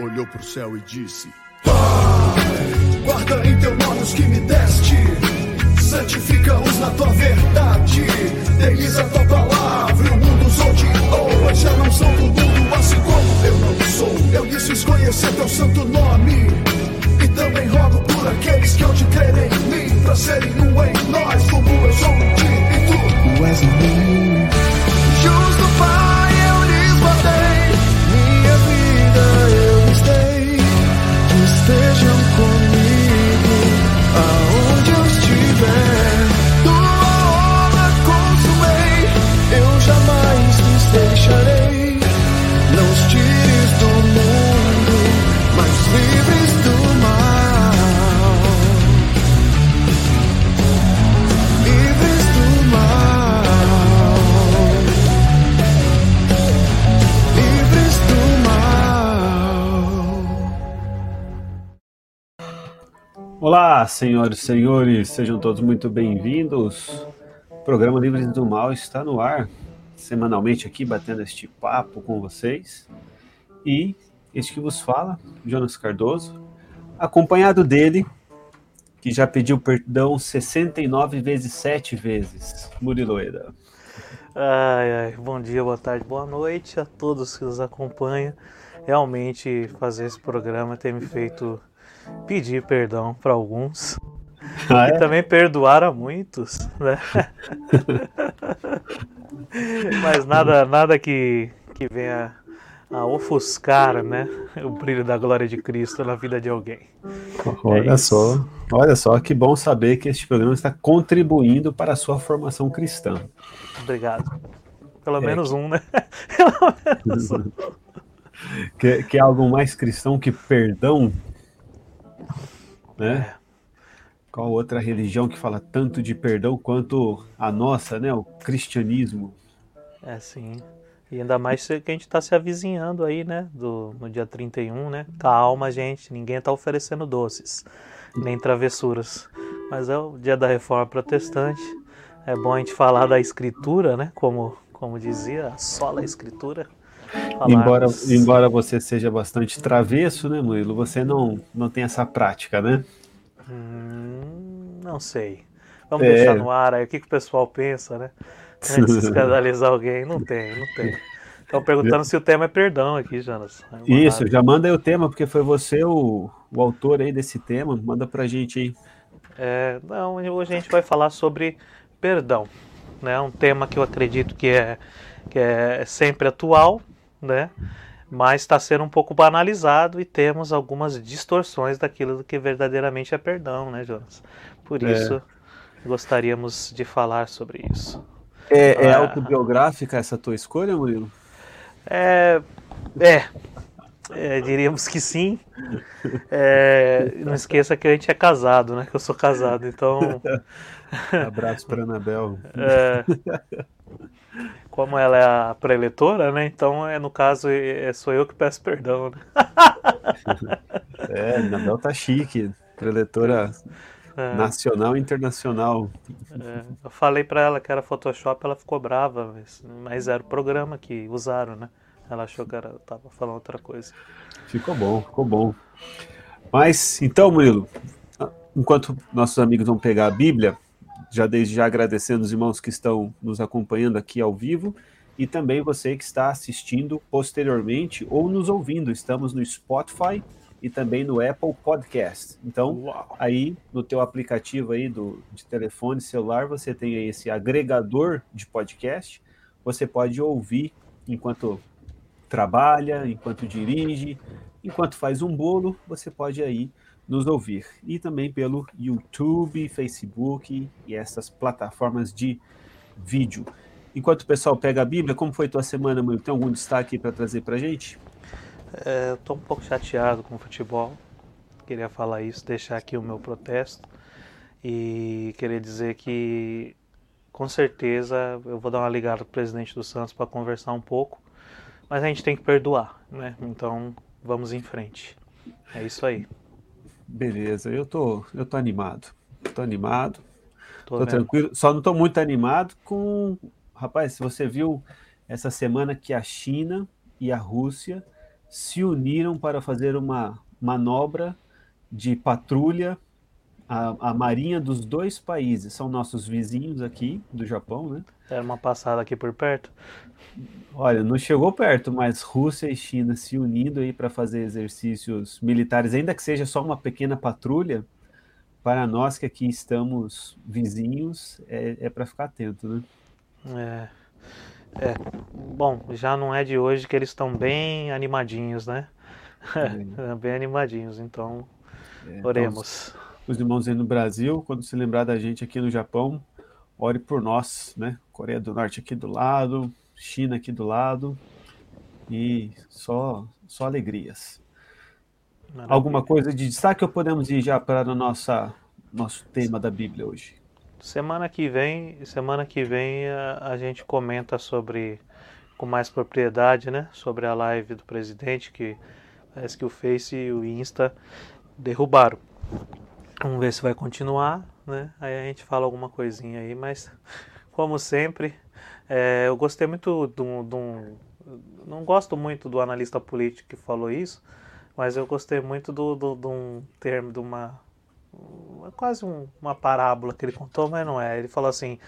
olhou pro céu e disse: Pai, guarda em teu nome os que me deste, santifica-os na tua verdade, deles a tua palavra, o mundo os odiou, já não são do mundo, assim como eu não sou. Eu lhes fiz conhecer teu santo nome, e também rogo por aqueles que hão de crer em mim, pra serem um em nós, como eu sou um ti e tu. Tu és Olá, senhoras e senhores, sejam todos muito bem-vindos. O programa Livres do Mal está no ar, semanalmente aqui batendo este papo com vocês. E este que vos fala, Jonas Cardoso, acompanhado dele, que já pediu perdão 69 vezes 7 vezes, Murilo Eda. Ai, ai, bom dia, boa tarde, boa noite a todos que nos acompanham. Realmente fazer esse programa tem me feito pedir perdão para alguns Ah, e é? também perdoar a muitos, né? Mas nada, nada que, que venha a ofuscar, né, o brilho da glória de Cristo na vida de alguém. Olha isso. só, olha só, que bom saber que este programa está contribuindo para a sua formação cristã. Obrigado. Pelo É menos um, né? Pelo menos um. Que, que é algo mais cristão que perdão, né? Qual outra religião que fala tanto de perdão quanto a nossa, né? O cristianismo. É, sim. E ainda mais que a gente está se avizinhando aí, né? Do, no dia 31, né? Calma, gente. Ninguém está oferecendo doces, nem travessuras. Mas é o dia da reforma protestante. É bom a gente falar da escritura, né? Como, como dizia, sola a escritura. Embora, Falarmos- embora você seja bastante travesso, né, Murilo? Você não, não tem essa prática, né? Hum, não sei. Vamos É. deixar no ar aí. O que, que o pessoal pensa, né? Antes de escandalizar alguém. Não tem, não tem. Estão perguntando se o tema é perdão aqui, Jonas. Eu Isso, já manda aí o tema, porque foi você o, o autor aí desse tema. Manda pra gente aí. É, não, hoje a gente vai falar sobre perdão, né? Um tema que eu acredito que é, que é sempre atual, né? Mas está sendo um pouco banalizado e temos algumas distorções daquilo que verdadeiramente é perdão, né, Jonas? Por É. isso gostaríamos de falar sobre isso. É, é Ah. autobiográfica essa tua escolha, Murilo? É, é, é, diríamos que sim. É, não esqueça que a gente é casado, né? Que eu sou casado, então Abraço para Anabel. É, como ela é a preletora, né? Então, é, no caso, é, sou eu que peço perdão, né? É, Anabel tá chique. Preletora É, nacional e internacional. é, eu falei pra ela que era Photoshop, ela ficou brava, mas, mas era o programa que usaram, né? Ela achou que era, tava falando outra coisa. Ficou bom, ficou bom. Mas, então, Murilo, enquanto nossos amigos vão pegar a Bíblia, já desde já agradecendo os irmãos que estão nos acompanhando aqui ao vivo e também você que está assistindo posteriormente ou nos ouvindo. Estamos no Spotify e também no Apple Podcast. Então, Uau! aí no teu aplicativo aí do, de telefone celular, você tem aí esse agregador de podcast. Você pode ouvir enquanto trabalha, enquanto dirige, enquanto faz um bolo, você pode aí nos ouvir. E também pelo YouTube, Facebook e essas plataformas de vídeo. Enquanto o pessoal pega a Bíblia, como foi tua semana, mano? Tem algum destaque para trazer pra gente? É, tô um pouco chateado com o futebol. Queria falar isso, deixar aqui o meu protesto. E queria dizer que, com certeza, eu vou dar uma ligada pro presidente do Santos para conversar um pouco. Mas a gente tem que perdoar, né? Então, vamos em frente. É isso aí. Beleza, eu tô, eu tô animado. Tô animado, Tô tô tranquilo. Só não tô muito animado com. Rapaz, se você viu essa semana que a China e a Rússia se uniram para fazer uma manobra de patrulha. A, a marinha dos dois países são nossos vizinhos aqui do Japão, né? Era uma passada aqui por perto. Olha, não chegou perto, mas Rússia e China se unindo aí para fazer exercícios militares, ainda que seja só uma pequena patrulha, para nós que aqui estamos vizinhos, é, é para ficar atento, né? É. É. Bom, já não é de hoje que eles estão bem animadinhos, né? É. bem animadinhos, então é, oremos. Então, os, os irmãos aí no Brasil, quando se lembrar da gente aqui no Japão, ore por nós, né? Coreia do Norte aqui do lado, China aqui do lado, e só, só alegrias. Maravilha. Alguma coisa de destaque ou podemos ir já para o nossa, nosso tema da Bíblia hoje? Semana que vem, semana que vem a, a, gente comenta sobre com mais propriedade, né, sobre a live do presidente que parece que o Face e o Insta derrubaram. Vamos ver se vai continuar, né? Aí a gente fala alguma coisinha aí, mas como sempre, é, eu gostei muito de um, não gosto muito do analista político que falou isso, mas eu gostei muito do, do, de um termo, de uma quase um, uma parábola que ele contou, mas não é. Ele falou assim: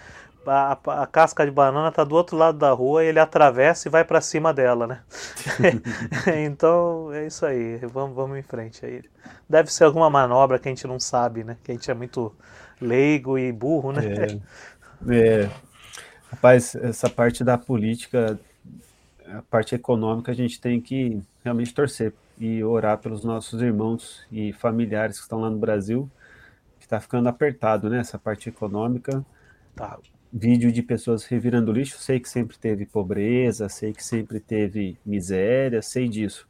a, a, casca de banana está do outro lado da rua, e ele atravessa e vai para cima dela, né? então é isso aí, vamos, vamos em frente aí. Deve ser alguma manobra que a gente não sabe, né? Que a gente é muito leigo e burro, né? É, é. Rapaz, essa parte da política, a parte econômica, a gente tem que realmente torcer e orar pelos nossos irmãos e familiares que estão lá no Brasil, que está ficando apertado, né? Essa parte econômica. Tá. Vídeo de pessoas revirando lixo, sei que sempre teve pobreza, sei que sempre teve miséria, sei disso.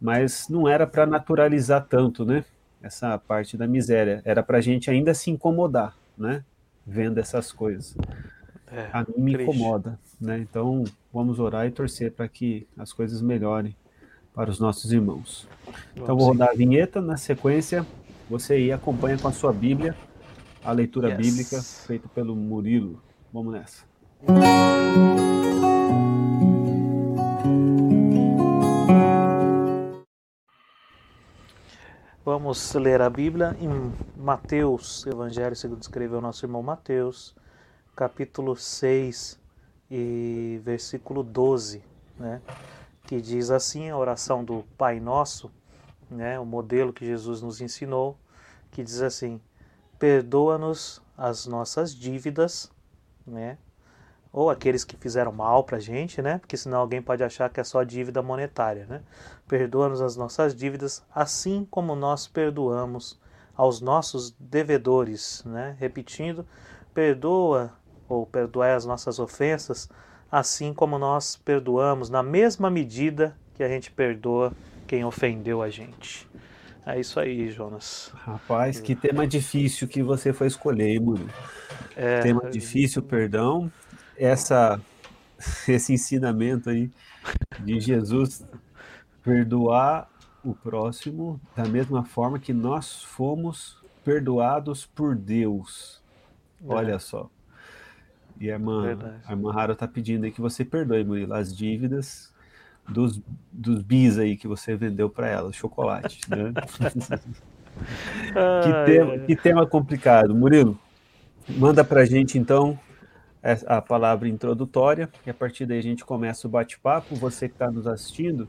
Mas não era para naturalizar tanto, né? Essa parte da miséria. Era para a gente ainda se incomodar, né? Vendo essas coisas. É, a mim me triste. incomoda, né? Então vamos orar e torcer para que as coisas melhorem para os nossos irmãos. Então vou rodar a vinheta, na sequência você aí acompanha com a sua Bíblia a leitura yes. bíblica feita pelo Murilo. Vamos nessa. Vamos ler a Bíblia em Mateus, Evangelho segundo escreveu nosso irmão Mateus, capítulo 6 e versículo 12, né? que diz assim a oração do Pai Nosso, né, o modelo que Jesus nos ensinou, que diz assim: perdoa-nos as nossas dívidas, né? Ou aqueles que fizeram mal para a gente, né? Porque senão alguém pode achar que é só dívida monetária, né? Perdoa-nos as nossas dívidas, assim como nós perdoamos aos nossos devedores, né? Repetindo, perdoa ou perdoai as nossas ofensas, assim como nós perdoamos na mesma medida que a gente perdoa quem ofendeu a gente. É isso aí, Jonas. Rapaz, que tema difícil que você foi escolher, Murilo. É, tema difícil, perdão. Essa, esse ensinamento aí de Jesus perdoar o próximo da mesma forma que nós fomos perdoados por Deus. Olha é. só. E a irmã, a irmã Hara está pedindo aí que você perdoe, Murilo, as dívidas dos, dos bis aí que você vendeu para ela, chocolate. Né? que, tema, que tema complicado. Murilo, manda para gente então a palavra introdutória e a partir daí a gente começa o bate-papo. Você que está nos assistindo,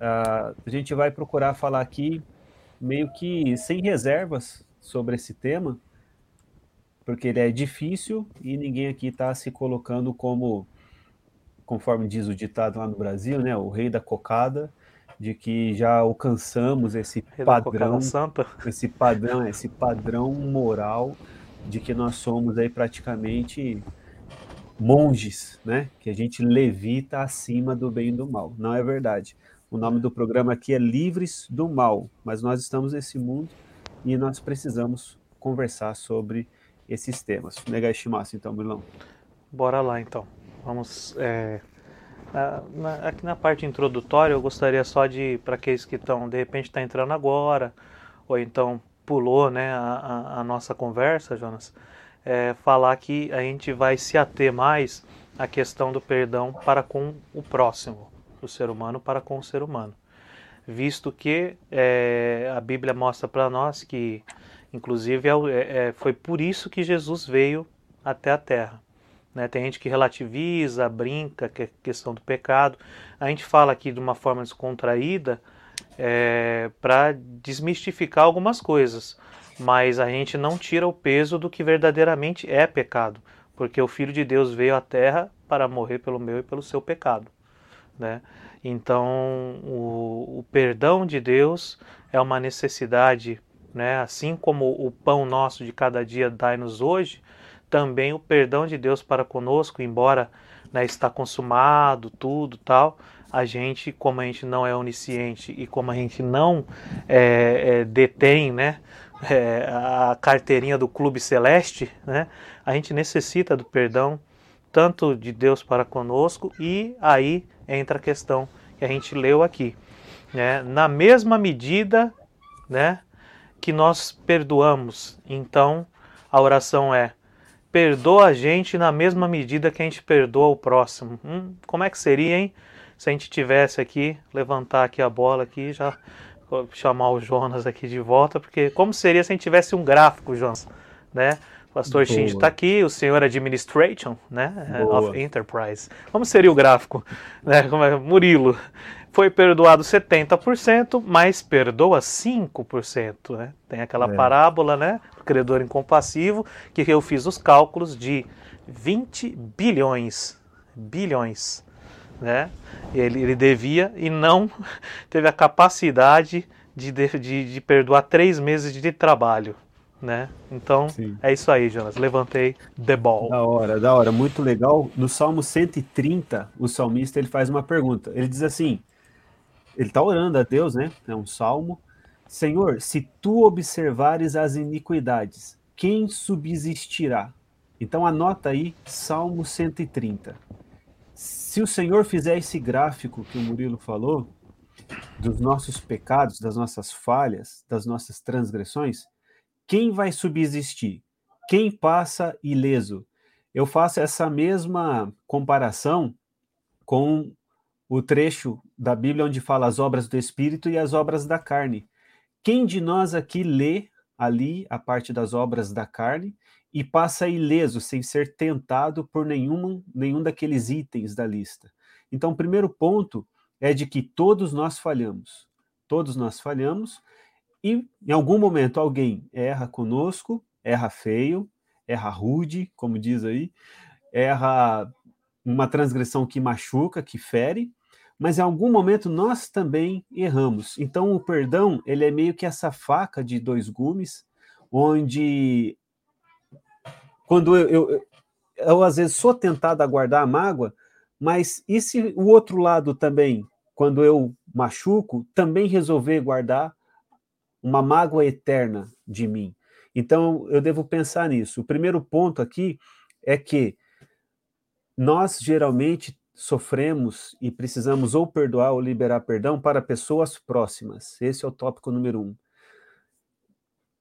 a gente vai procurar falar aqui meio que sem reservas sobre esse tema porque ele é difícil e ninguém aqui está se colocando como, conforme diz o ditado lá no Brasil, né, o rei da cocada, de que já alcançamos esse rei padrão, esse padrão, esse padrão moral de que nós somos aí praticamente monges, né? Que a gente levita acima do bem e do mal. Não é verdade. O nome do programa aqui é Livres do Mal, mas nós estamos nesse mundo e nós precisamos conversar sobre esses temas. Negashimasu, então, Milão. Bora lá, então. Vamos. É, na, aqui na parte introdutória, eu gostaria só de, para aqueles que estão, de repente, está entrando agora, ou então pulou né, a, a, a nossa conversa, Jonas, é, falar que a gente vai se ater mais à questão do perdão para com o próximo, o ser humano para com o ser humano. visto que é, a Bíblia mostra para nós que, inclusive, é, é, foi por isso que Jesus veio até a Terra. Né? Tem gente que relativiza, brinca, que é questão do pecado. A gente fala aqui de uma forma descontraída é, para desmistificar algumas coisas, mas a gente não tira o peso do que verdadeiramente é pecado, porque o Filho de Deus veio à Terra para morrer pelo meu e pelo seu pecado. Né? Então, o, o perdão de Deus é uma necessidade, né? assim como o pão nosso de cada dia dai-nos hoje, também o perdão de Deus para conosco, embora né, está consumado, tudo tal, a gente, como a gente não é onisciente e como a gente não é, é, detém né, é, a carteirinha do clube celeste, né, a gente necessita do perdão tanto de Deus para conosco e aí entra a questão que a gente leu aqui. Né, na mesma medida né, que nós perdoamos, então a oração é perdoa a gente na mesma medida que a gente perdoa o próximo. Hum, como é que seria, hein? Se a gente tivesse aqui, levantar aqui a bola aqui, já chamar o Jonas aqui de volta, porque como seria se a gente tivesse um gráfico, Jonas, né? O pastor Shinji está aqui, o senhor Administration, né? Boa. Of Enterprise. Como seria o gráfico? Né? Como é? Murilo. Foi perdoado 70%, mas perdoa 5%. Né? Tem aquela é. parábola, né? O credor incompassivo, que eu fiz os cálculos de 20 bilhões. Bilhões. Né? Ele, ele devia e não teve a capacidade de, de, de perdoar três meses de trabalho. Né? Então Sim. é isso aí, Jonas. Levantei the ball. Da hora, da hora, muito legal. No Salmo 130, o salmista ele faz uma pergunta. Ele diz assim: ele está orando a Deus, né? É um salmo. Senhor, se tu observares as iniquidades, quem subsistirá? Então anota aí Salmo 130. Se o Senhor fizer esse gráfico que o Murilo falou, dos nossos pecados, das nossas falhas, das nossas transgressões, quem vai subsistir? Quem passa ileso? Eu faço essa mesma comparação com o trecho da Bíblia onde fala as obras do Espírito e as obras da carne. Quem de nós aqui lê ali a parte das obras da carne e passa ileso, sem ser tentado por nenhum, nenhum daqueles itens da lista? Então, o primeiro ponto é de que todos nós falhamos. Todos nós falhamos e em algum momento alguém erra conosco, erra feio, erra rude, como diz aí, erra uma transgressão que machuca, que fere, mas em algum momento nós também erramos. Então o perdão, ele é meio que essa faca de dois gumes, onde quando eu, eu, eu, eu às vezes sou tentado a guardar a mágoa, mas e se o outro lado também, quando eu machuco, também resolver guardar uma mágoa eterna de mim? Então eu devo pensar nisso. O primeiro ponto aqui é que nós geralmente sofremos e precisamos ou perdoar ou liberar perdão para pessoas próximas. Esse é o tópico número um.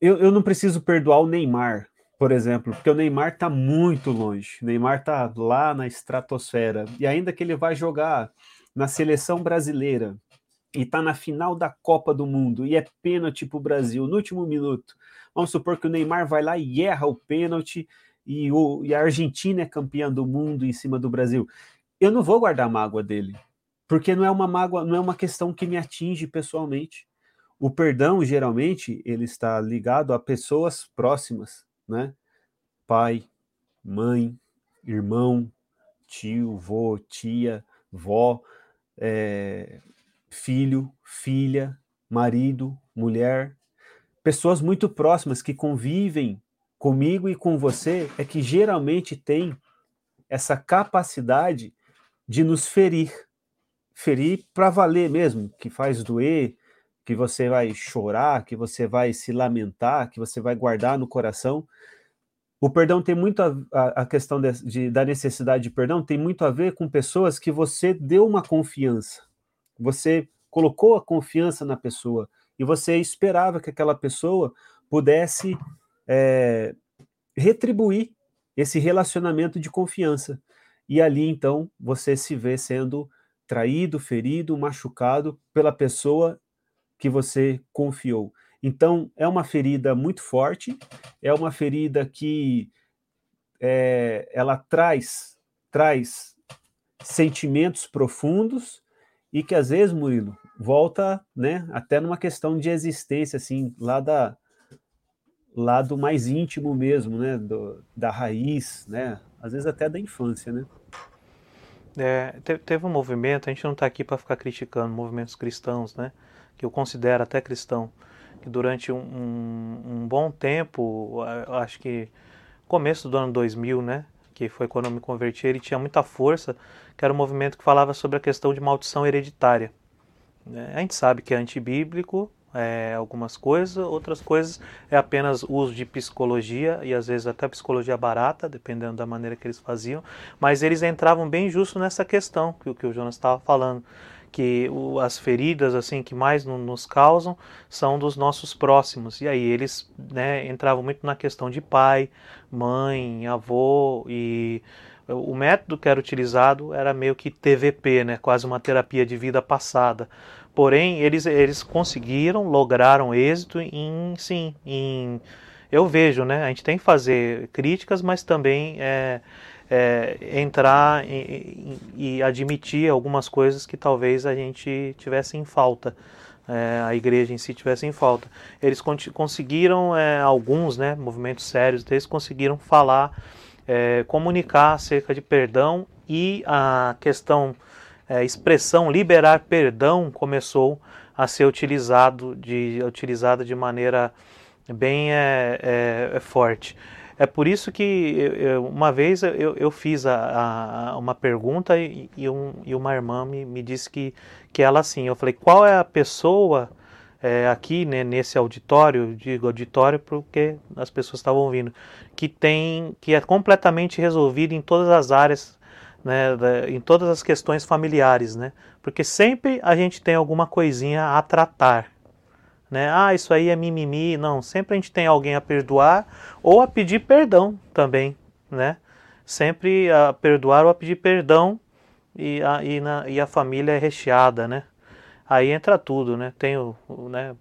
Eu, eu não preciso perdoar o Neymar, por exemplo, porque o Neymar está muito longe. O Neymar está lá na estratosfera. E ainda que ele vai jogar na seleção brasileira e está na final da Copa do Mundo e é pênalti para o Brasil no último minuto. Vamos supor que o Neymar vai lá e erra o pênalti e, o, e a Argentina é campeã do mundo em cima do Brasil eu não vou guardar mágoa dele, porque não é uma mágoa, não é uma questão que me atinge pessoalmente. O perdão, geralmente, ele está ligado a pessoas próximas, né? Pai, mãe, irmão, tio, vô, tia, vó, é, filho, filha, marido, mulher, pessoas muito próximas que convivem comigo e com você, é que geralmente tem essa capacidade de nos ferir. Ferir para valer mesmo, que faz doer, que você vai chorar, que você vai se lamentar, que você vai guardar no coração. O perdão tem muito a, a, a questão de, de, da necessidade de perdão tem muito a ver com pessoas que você deu uma confiança. Você colocou a confiança na pessoa e você esperava que aquela pessoa pudesse é, retribuir esse relacionamento de confiança. E ali então você se vê sendo traído, ferido, machucado pela pessoa que você confiou. Então, é uma ferida muito forte, é uma ferida que é, ela traz, traz sentimentos profundos e que às vezes, Murilo, volta né, até numa questão de existência, assim, lá da, lado mais íntimo mesmo, né, do, da raiz, né, às vezes até da infância, né. É, teve um movimento, a gente não está aqui para ficar criticando movimentos cristãos, né, que eu considero até cristão, que durante um, um, um bom tempo, acho que começo do ano 2000, né, que foi quando eu me converti, ele tinha muita força, que era um movimento que falava sobre a questão de maldição hereditária. É, a gente sabe que é antibíblico, é, algumas coisas, outras coisas é apenas uso de psicologia e às vezes até psicologia barata, dependendo da maneira que eles faziam, mas eles entravam bem justo nessa questão que, que o Jonas estava falando, que o, as feridas assim que mais no, nos causam são dos nossos próximos e aí eles né, entravam muito na questão de pai, mãe, avô e o método que era utilizado era meio que TVP, né, quase uma terapia de vida passada Porém, eles, eles conseguiram, lograram êxito em, sim, em, eu vejo, né? A gente tem que fazer críticas, mas também é, é, entrar e admitir algumas coisas que talvez a gente tivesse em falta. É, a igreja em si tivesse em falta. Eles conseguiram, é, alguns né, movimentos sérios deles conseguiram falar, é, comunicar acerca de perdão e a questão é, expressão liberar perdão começou a ser utilizado de, utilizada de maneira bem é forte. É por isso que eu, uma vez eu, eu fiz a, a, uma pergunta e, e, um, e, uma irmã me, me disse que, que ela assim, eu falei, qual é a pessoa é, aqui né, nesse auditório, digo auditório porque as pessoas estavam ouvindo, que tem, que é completamente resolvido em todas as áreas né, em todas as questões familiares, né? Porque sempre a gente tem alguma coisinha a tratar, né? Ah, isso aí é mimimi, não. Sempre a gente tem alguém a perdoar ou a pedir perdão também, né? Sempre a perdoar ou a pedir perdão e a, e, na, e a família é recheada, né? Aí entra tudo, né? Tem o, o né,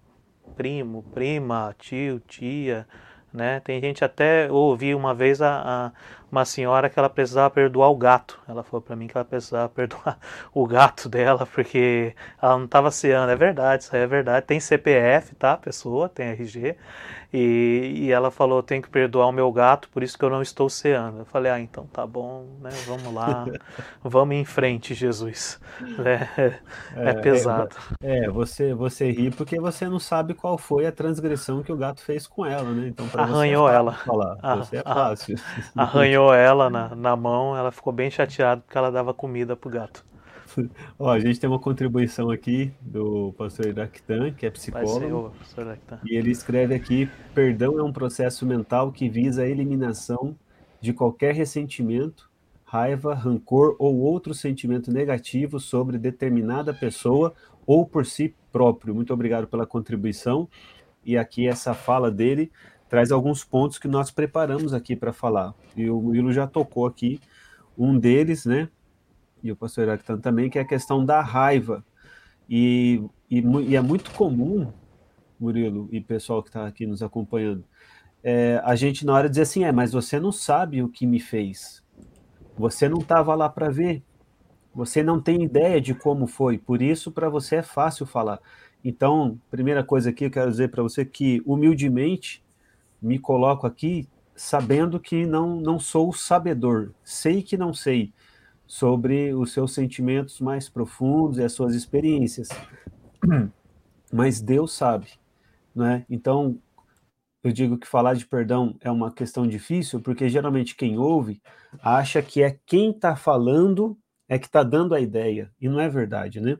primo, prima, tio, tia, né? Tem gente até ouvi uma vez a, a, uma senhora que ela precisava perdoar o gato. Ela falou para mim que ela precisava perdoar o gato dela porque ela não estava ceando. É verdade, isso aí é verdade. Tem CPF, tá? Pessoa, tem RG. E, e ela falou: tem que perdoar o meu gato, por isso que eu não estou ceando. Eu falei: ah, então tá bom, né? Vamos lá, vamos em frente, Jesus. É, é, é pesado. É, você, você ri porque você não sabe qual foi a transgressão que o gato fez com ela, né? Então, Arranhou você é ela. Falar. Ah, você é fácil. Arranhou ela na, na mão, ela ficou bem chateada porque ela dava comida pro gato. Ó, a gente tem uma contribuição aqui do pastor Iractan, que é psicólogo. e ele escreve aqui: perdão é um processo mental que visa a eliminação de qualquer ressentimento, raiva, rancor ou outro sentimento negativo sobre determinada pessoa ou por si próprio. Muito obrigado pela contribuição. E aqui essa fala dele traz alguns pontos que nós preparamos aqui para falar. E o Murilo já tocou aqui um deles, né? e o pastor Heractan também, que é a questão da raiva. E, e, e é muito comum, Murilo e pessoal que está aqui nos acompanhando, é, a gente na hora dizer assim, é, mas você não sabe o que me fez. Você não estava lá para ver. Você não tem ideia de como foi. Por isso, para você é fácil falar. Então, primeira coisa aqui, eu quero dizer para você que, humildemente, me coloco aqui sabendo que não, não sou sabedor. Sei que não sei sobre os seus sentimentos mais profundos e as suas experiências. Mas Deus sabe, né? Então, eu digo que falar de perdão é uma questão difícil, porque geralmente quem ouve acha que é quem está falando é que está dando a ideia, e não é verdade, né?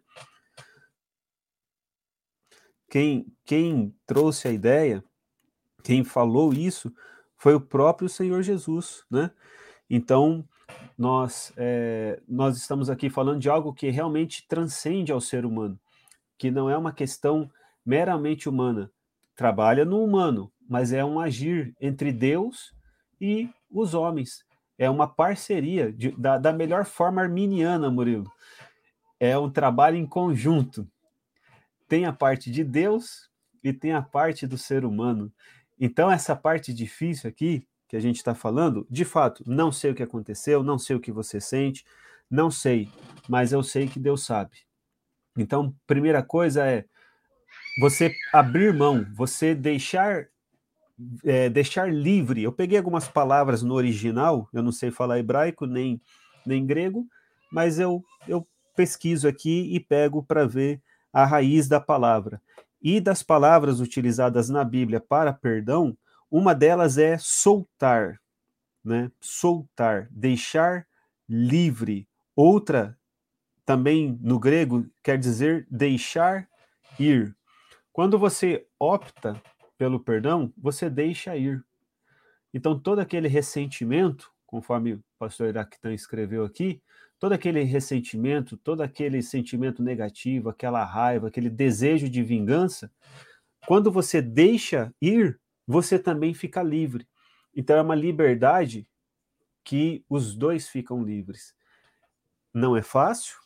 Quem, quem trouxe a ideia, quem falou isso, foi o próprio Senhor Jesus, né? Então, nós, é, nós estamos aqui falando de algo que realmente transcende ao ser humano, que não é uma questão meramente humana. Trabalha no humano, mas é um agir entre Deus e os homens. É uma parceria de, da, da melhor forma arminiana, Murilo. É um trabalho em conjunto. tem a parte de Deus e tem a parte do ser humano. Então, essa parte difícil aqui, que a gente está falando, de fato, não sei o que aconteceu, não sei o que você sente, não sei, mas eu sei que Deus sabe. Então, primeira coisa é você abrir mão, você deixar é, deixar livre. Eu peguei algumas palavras no original, eu não sei falar hebraico nem, nem grego, mas eu, eu pesquiso aqui e pego para ver a raiz da palavra. E das palavras utilizadas na Bíblia para perdão, uma delas é soltar, né? Soltar, deixar livre. Outra, também no grego, quer dizer deixar ir. Quando você opta pelo perdão, você deixa ir. Então, todo aquele ressentimento, conforme o pastor Iraquitan escreveu aqui, todo aquele ressentimento, todo aquele sentimento negativo, aquela raiva, aquele desejo de vingança, quando você deixa ir, você também fica livre. Então é uma liberdade que os dois ficam livres. Não é fácil,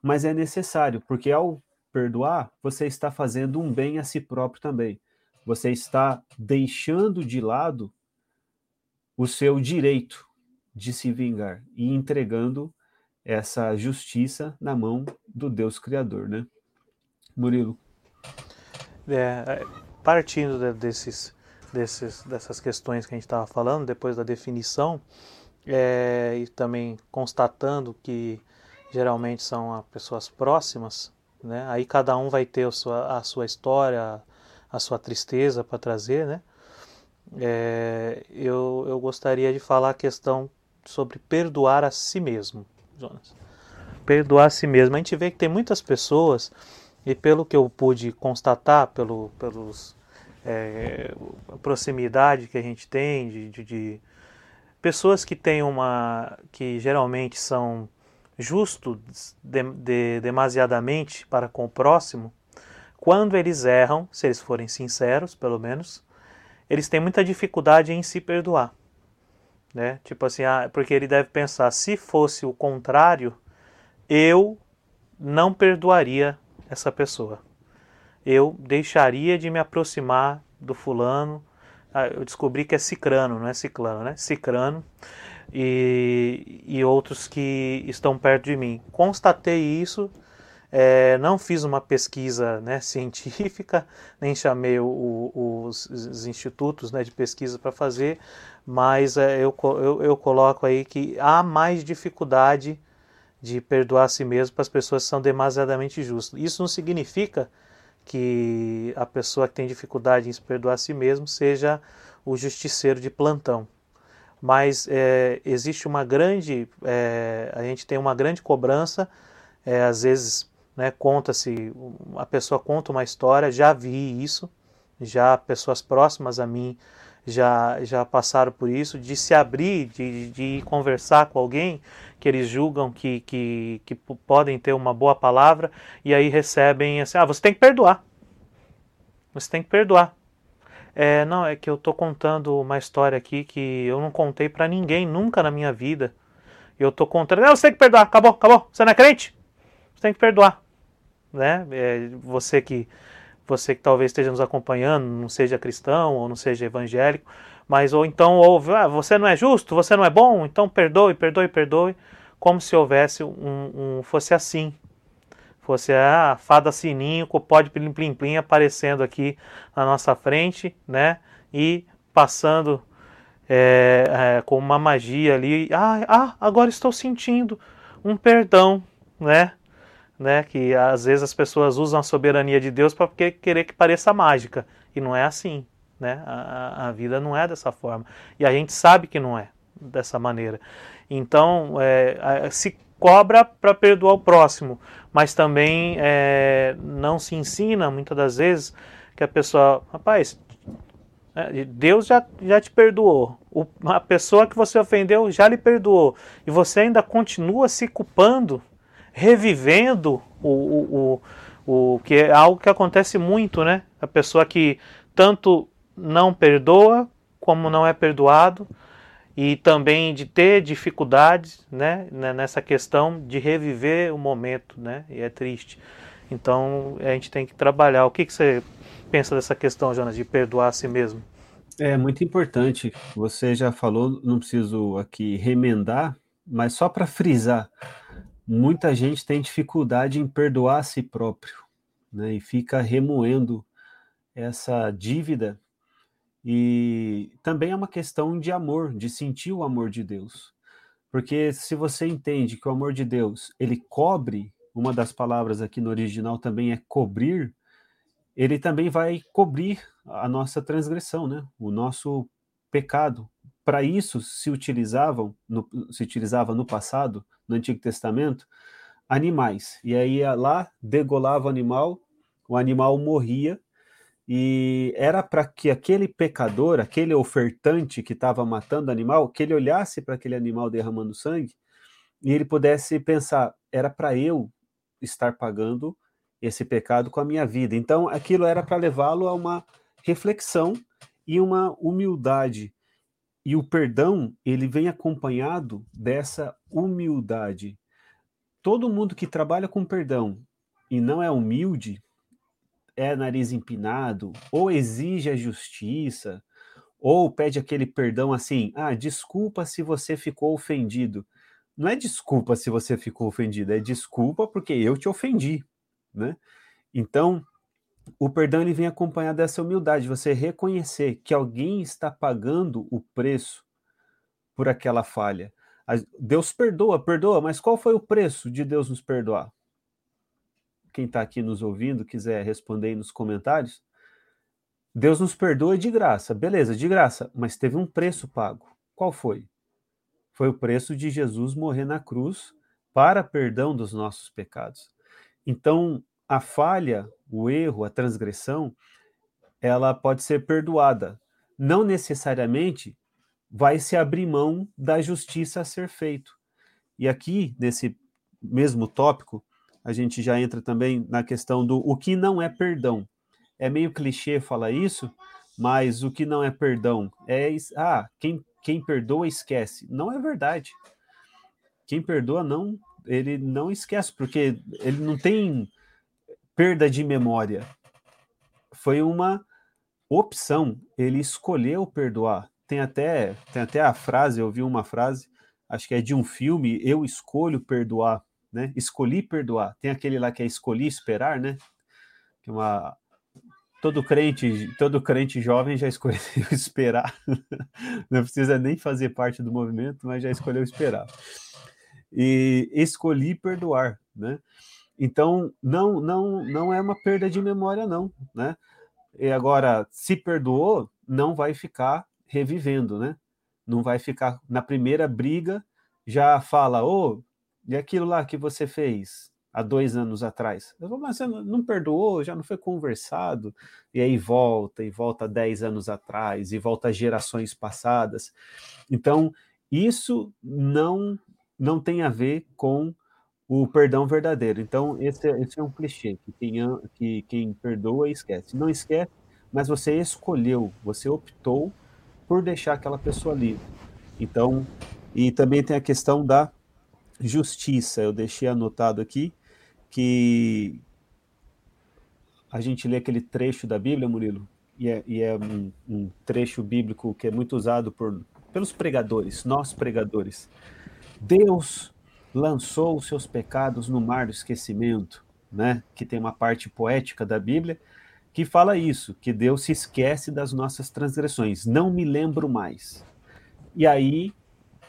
mas é necessário, porque ao perdoar, você está fazendo um bem a si próprio também. Você está deixando de lado o seu direito de se vingar e entregando essa justiça na mão do Deus Criador, né? Murilo. É, partindo desses, desses, dessas questões que a gente estava falando, depois da definição, é, e também constatando que geralmente são pessoas próximas, né? aí cada um vai ter a sua, a sua história, a sua tristeza para trazer, né? É, eu, eu gostaria de falar a questão sobre perdoar a si mesmo. Jonas. Perdoar a si mesmo. A gente vê que tem muitas pessoas, e pelo que eu pude constatar, pelo, pelos é, proximidade que a gente tem de, de, de, pessoas que têm uma. que geralmente são justos de, de, demasiadamente para com o próximo, quando eles erram, se eles forem sinceros, pelo menos, eles têm muita dificuldade em se perdoar né? Tipo assim, ah, porque ele deve pensar, se fosse o contrário, eu não perdoaria essa pessoa. Eu deixaria de me aproximar do fulano. Ah, eu descobri que é cicrano, não é ciclano, né? Cicrano e, e outros que estão perto de mim. Constatei isso é, não fiz uma pesquisa né, científica, nem chamei o, o, os, os, institutos né, de pesquisa para fazer, mas é, eu, eu, eu, coloco aí que há mais dificuldade de perdoar a si mesmo para as pessoas que são demasiadamente justas. Isso não significa que a pessoa que tem dificuldade em se perdoar a si mesmo seja o justiceiro de plantão. Mas é, existe uma grande, é, a gente tem uma grande cobrança, é, às vezes né, conta-se, a pessoa conta uma história, já vi isso, já pessoas próximas a mim já, já passaram por isso, de se abrir, de, de conversar com alguém que eles julgam que, que, que podem ter uma boa palavra e aí recebem assim, ah, você tem que perdoar, você tem que perdoar. É, não, é que eu estou contando uma história aqui que eu não contei para ninguém nunca na minha vida. Eu estou contando, não, você tem que perdoar, acabou, acabou, você não é crente? Você tem que perdoar né? É, você que você que talvez esteja nos acompanhando, não seja cristão ou não seja evangélico, mas ou então ouve, ah, você não é justo, você não é bom, então perdoe, perdoe, perdoe, como se houvesse um, um fosse assim, fosse a fada sininho com o pó de plim plim plim aparecendo aqui na nossa frente, né? E passando é, é, com uma magia ali, ah, ah, agora estou sentindo um perdão, né? Né? Que às vezes as pessoas usam a soberania de Deus para querer que pareça mágica e não é assim, né? A, a, vida não é dessa forma e a gente sabe que não é dessa maneira. Então é, se cobra para perdoar o próximo, mas também é, não se ensina muitas das vezes que a pessoa, rapaz, é, Deus já, já te perdoou. O, a pessoa que você ofendeu já lhe perdoou. E você ainda continua se culpando revivendo o, o, o, o que é algo que acontece muito, né? A pessoa que tanto não perdoa como não é perdoado e também de ter dificuldades, né, nessa questão de reviver o momento, né? E é triste. Então a gente tem que trabalhar. O que, que você pensa dessa questão, Jonas, de perdoar a si mesmo? É muito importante. Você já falou, não preciso aqui remendar, mas só para frisar, muita gente tem dificuldade em perdoar a si próprio, né? E fica remoendo essa dívida. E também é uma questão de amor, de sentir o amor de Deus. Porque se você entende que o amor de Deus, ele cobre, uma das palavras aqui no original também é cobrir, ele também vai cobrir a nossa transgressão, né? O nosso pecado. Para isso se utilizavam, no, se utilizava no passado, no Antigo Testamento, animais. E aí lá degolava o animal, o animal morria e era para que aquele pecador, aquele ofertante que estava matando o animal, que ele olhasse para aquele animal derramando sangue e ele pudesse pensar: era para eu estar pagando esse pecado com a minha vida. Então, aquilo era para levá-lo a uma reflexão e uma humildade. E o perdão, ele vem acompanhado dessa humildade. Todo mundo que trabalha com perdão e não é humilde, é nariz empinado, ou exige a justiça, ou pede aquele perdão assim: ah, desculpa se você ficou ofendido. Não é desculpa se você ficou ofendido, é desculpa porque eu te ofendi né? Então, o perdão ele vem acompanhado dessa humildade, você reconhecer que alguém está pagando o preço por aquela falha. Deus perdoa, perdoa, mas qual foi o preço de Deus nos perdoar? Quem está aqui nos ouvindo quiser responder aí nos comentários. Deus nos perdoa de graça, beleza, de graça, mas teve um preço pago. Qual foi? Foi o preço de Jesus morrer na cruz para perdão dos nossos pecados. Então, a falha, o erro, a transgressão, ela pode ser perdoada. Não necessariamente vai se abrir mão da justiça a ser feito. E aqui, nesse mesmo tópico, a gente já entra também na questão do o que não é perdão. É meio clichê falar isso, mas o que não é perdão é ah, quem, quem perdoa esquece. Não é verdade. Quem perdoa não ele não esquece, porque ele não tem perda de memória. Foi uma opção, ele escolheu perdoar. Tem até, tem até a frase, eu vi uma frase, acho que é de um filme, eu escolho perdoar, né? Escolhi perdoar. Tem aquele lá que é escolhi esperar, né? Que é uma todo crente, todo crente jovem já escolheu esperar. Não precisa nem fazer parte do movimento, mas já escolheu esperar e escolhi perdoar, né? Então não não não é uma perda de memória não, né? E agora se perdoou, não vai ficar revivendo, né? Não vai ficar na primeira briga já fala, ô, oh, e aquilo lá que você fez há dois anos atrás? Eu vou, mas você não perdoou, já não foi conversado, e aí volta, e volta dez anos atrás, e volta gerações passadas. Então, isso não não tem a ver com o perdão verdadeiro. Então, esse, é, esse é um clichê, que quem, que quem perdoa esquece. Não esquece, mas você escolheu, você optou por deixar aquela pessoa livre. Então, e também tem a questão da justiça. Eu deixei anotado aqui que a gente lê aquele trecho da Bíblia, Murilo, e é, e é um, um, trecho bíblico que é muito usado por, pelos pregadores, nós pregadores. Deus lançou os seus pecados no mar do esquecimento, né? Que tem uma parte poética da Bíblia que fala isso, que Deus se esquece das nossas transgressões. Não me lembro mais. E aí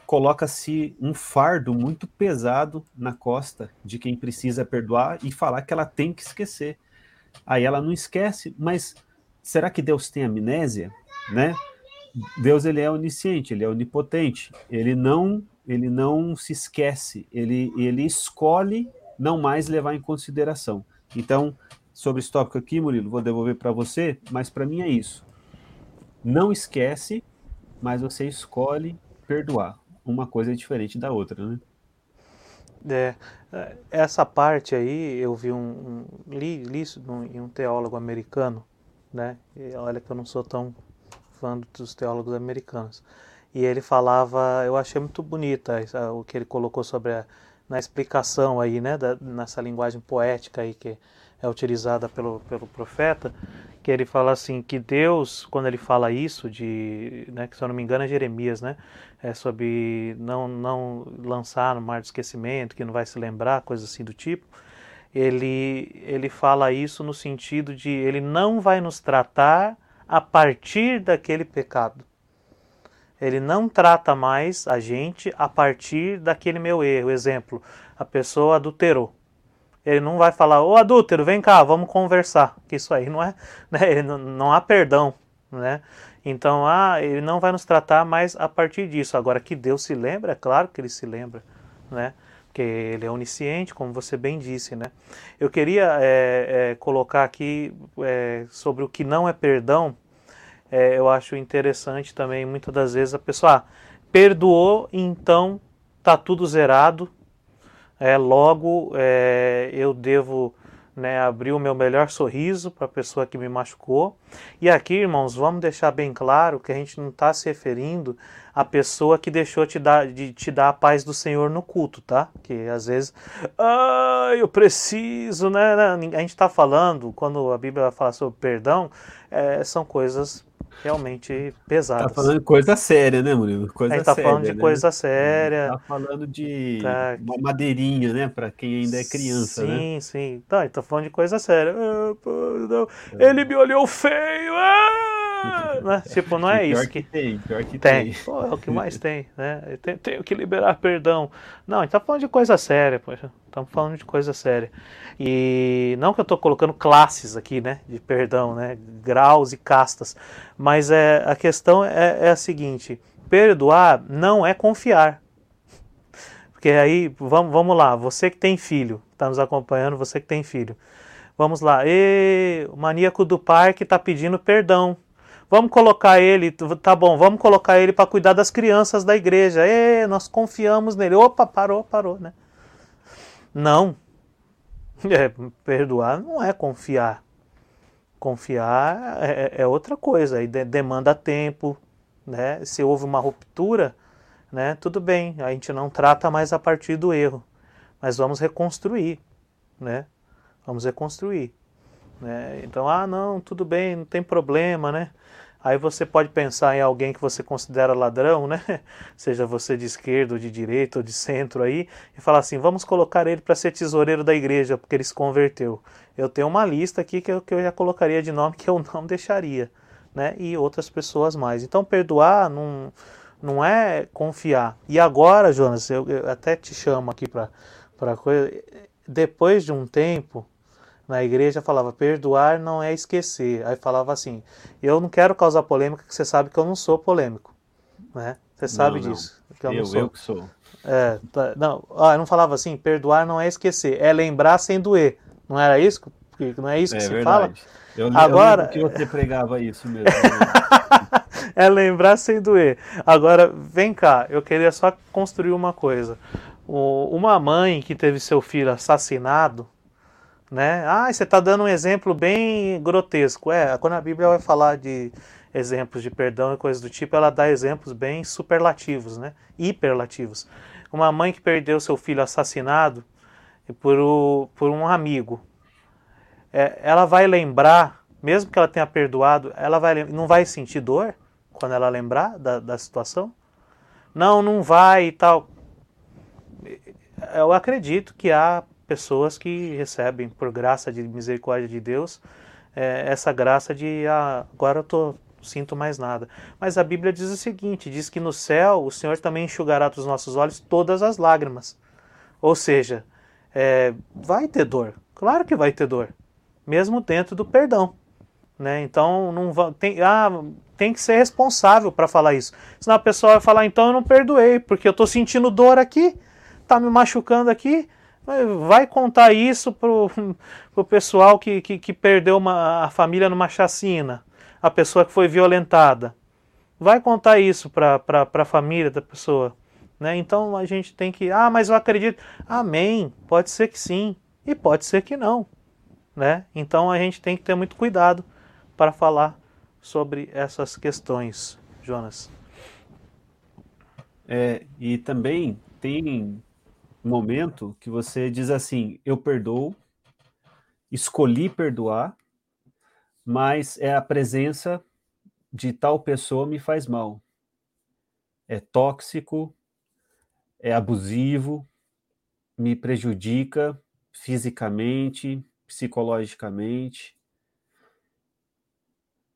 coloca-se um fardo muito pesado na costa de quem precisa perdoar e falar que ela tem que esquecer. Aí ela não esquece, mas será que Deus tem amnésia, né? Deus ele é onisciente, ele é onipotente. Ele não ele não se esquece, ele, ele escolhe não mais levar em consideração. Então, sobre esse tópico aqui, Murilo, vou devolver para você, mas para mim é isso. Não esquece, mas você escolhe perdoar. Uma coisa é diferente da outra, né? É, essa parte aí eu vi um, um li, li isso em um teólogo americano, né? E olha que eu não sou tão fã dos teólogos americanos e ele falava, eu achei muito bonita o que ele colocou sobre a, na explicação aí, né, da, nessa linguagem poética aí que é utilizada pelo, pelo profeta, que ele fala assim que Deus, quando ele fala isso de, né, que se eu não me engano é Jeremias, né, é sobre não não lançar no mar de esquecimento, que não vai se lembrar, coisa assim do tipo. Ele ele fala isso no sentido de ele não vai nos tratar a partir daquele pecado. Ele não trata mais a gente a partir daquele meu erro. Exemplo, a pessoa adulterou. Ele não vai falar, ô adúltero, vem cá, vamos conversar. Que isso aí não é, né? não, há perdão, né? Então, ah, ele não vai nos tratar mais a partir disso. Agora, que Deus se lembra, é claro que ele se lembra, né? Porque ele é onisciente, como você bem disse, né? Eu queria é, é, colocar aqui é, sobre o que não é perdão. É, eu acho interessante também, muitas das vezes, a pessoa ah, perdoou, então tá tudo zerado, é, logo é, eu devo né, abrir o meu melhor sorriso para a pessoa que me machucou. E aqui, irmãos, vamos deixar bem claro que a gente não está se referindo à pessoa que deixou te dar, de te dar a paz do Senhor no culto, tá? Que às vezes, ah, eu preciso, né? A gente está falando, quando a Bíblia fala sobre perdão, é, são coisas realmente pesadas. Tá falando de coisa séria, né, Murilo? Coisa a gente tá séria, falando de né? coisa séria. Tá falando de Tá. uma madeirinha, né? Pra quem ainda é criança, né? sim, sim. Tá, ele tá falando de coisa séria. Ah, pô, não. Ele me olhou feio. ah! Né? Tipo, não é pior isso que que. tem, pior que Tem, tem. Pô, é o que mais tem, né? Tenho, que liberar perdão. Não, a gente tá falando de coisa séria, poxa. Estamos falando de coisa séria. E não que eu tô colocando classes aqui, né? De perdão, né? Graus e castas. Mas é, a questão é, é a seguinte: perdoar não é confiar. Porque aí, vamos, vamos lá, você que tem filho, está nos acompanhando, você que tem filho. Vamos lá, e o maníaco do parque está pedindo perdão. Vamos colocar ele, tá bom, vamos colocar ele para cuidar das crianças da igreja. E nós confiamos nele. Opa, parou, parou, né? Não. É, perdoar não é confiar. Confiar é, é outra coisa, aí de- demanda tempo, né? Se houve uma ruptura, né? Tudo bem, a gente não trata mais a partir do erro, mas vamos reconstruir, né? Vamos reconstruir, né? Então, ah, não, tudo bem, não tem problema, né? Aí você pode pensar em alguém que você considera ladrão, né? Seja você de esquerda, ou de direita, ou de centro aí, e falar assim: vamos colocar ele para ser tesoureiro da igreja, porque ele se converteu. Eu tenho uma lista aqui que eu, que eu já colocaria de nome que eu não deixaria, né? E outras pessoas mais. Então, perdoar não, não é confiar. E agora, Jonas, eu, eu até te chamo aqui para coisa. Depois de um tempo, na igreja falava perdoar não é esquecer. Aí falava assim: eu não quero causar polêmica, porque você sabe que eu não sou polêmico, né? Você sabe não. disso. Que eu, não Eu, sou. eu que sou. É, tá- não, ah, eu não falava assim: perdoar não é esquecer, é lembrar sem doer. Não era isso? que- Não é isso que É se fala? verdade. Eu, Agora- eu lembro que você pregava isso mesmo. né? é lembrar sem doer. Agora, vem cá, eu queria só construir uma coisa. O- uma mãe que teve seu filho assassinado, né? Ah, você está dando um exemplo bem grotesco. É, quando a Bíblia vai falar de exemplos de perdão e coisas do tipo, ela dá exemplos bem superlativos, né? Hiperlativos. Uma mãe que perdeu seu filho assassinado por, o- por um amigo. É, ela vai lembrar, mesmo que ela tenha perdoado, ela vai, não vai sentir dor quando ela lembrar da, da situação? Não, não vai e tal. Eu acredito que há pessoas que recebem, por graça de misericórdia de Deus, é, essa graça de ah, agora eu tô, sinto mais nada. Mas a Bíblia diz o seguinte: diz que no céu o Senhor também enxugará dos nossos olhos todas as lágrimas. Ou seja, é, vai ter dor, claro que vai ter dor, mesmo dentro do perdão. Né? Então não tem, ah, tem que ser responsável para falar isso. Senão a pessoa vai falar, então eu não perdoei, porque eu estou sentindo dor aqui, tá me machucando aqui. Vai contar isso pro, pro pessoal que, que, que perdeu uma, a família numa chacina, a pessoa que foi violentada. Vai contar isso para a família da pessoa. Né? Então a gente tem que, ah, mas eu acredito. Amém. Pode ser que sim, e pode ser que não. Né? Então a gente tem que ter muito cuidado para falar sobre essas questões, Jonas. É, e também tem momento que você diz assim: eu perdoo, escolhi perdoar, mas é a presença de tal pessoa me faz mal. É tóxico, é abusivo, me prejudica fisicamente, psicologicamente.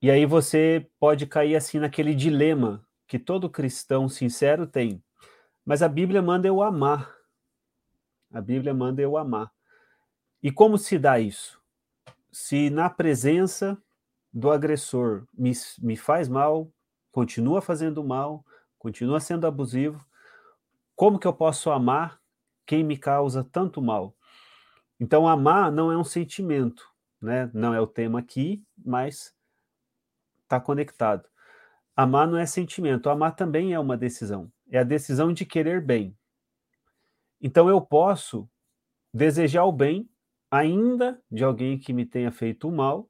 E aí você pode cair assim naquele dilema que todo cristão sincero tem. Mas a Bíblia manda eu amar. A Bíblia manda eu amar. E como se dá isso? Se na presença do agressor me, me faz mal, continua fazendo mal, continua sendo abusivo, como que eu posso amar quem me causa tanto mal? Então, amar não é um sentimento, né? Não é o tema aqui, mas está conectado. Amar não é sentimento, amar também é uma decisão. É a decisão de querer bem. Então, eu posso desejar o bem ainda de alguém que me tenha feito o mal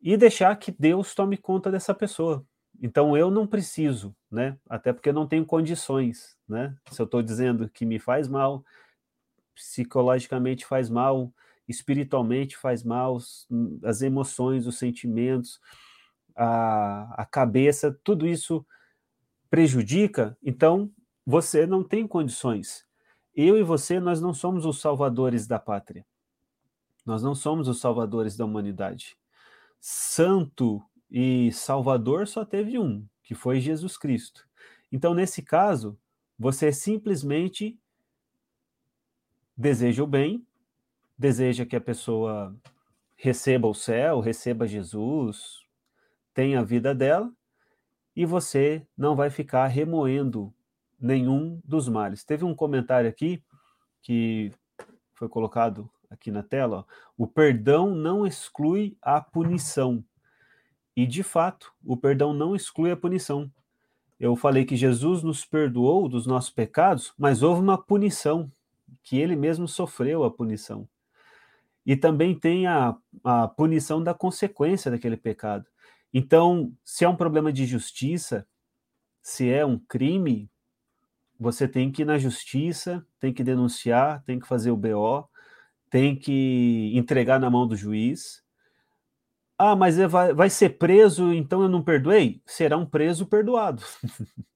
e deixar que Deus tome conta dessa pessoa. Então eu não preciso, né? Até porque eu não tenho condições, né? Se eu estou dizendo que me faz mal, psicologicamente faz mal, espiritualmente faz mal, as emoções, os sentimentos, a, a cabeça, tudo isso prejudica, então você não tem condições. Eu e você, nós não somos os salvadores da pátria. Nós não somos os salvadores da humanidade. Santo e Salvador só teve um, que foi Jesus Cristo. Então, nesse caso, você simplesmente deseja o bem, deseja que a pessoa receba o céu, receba Jesus, tenha a vida dela, e você não vai ficar remoendo nenhum dos males. Teve um comentário aqui que foi colocado aqui na tela, ó, o perdão não exclui a punição. E, de fato, o perdão não exclui a punição. Eu falei que Jesus nos perdoou dos nossos pecados, mas houve uma punição, que ele mesmo sofreu a punição. E também tem a, a punição da consequência daquele pecado. Então, se é um problema de justiça, se é um crime, você tem que ir na justiça, tem que denunciar, tem que fazer o BO, tem que entregar na mão do juiz. Ah, mas é, vai, vai ser preso, então eu não perdoei? Será um preso perdoado.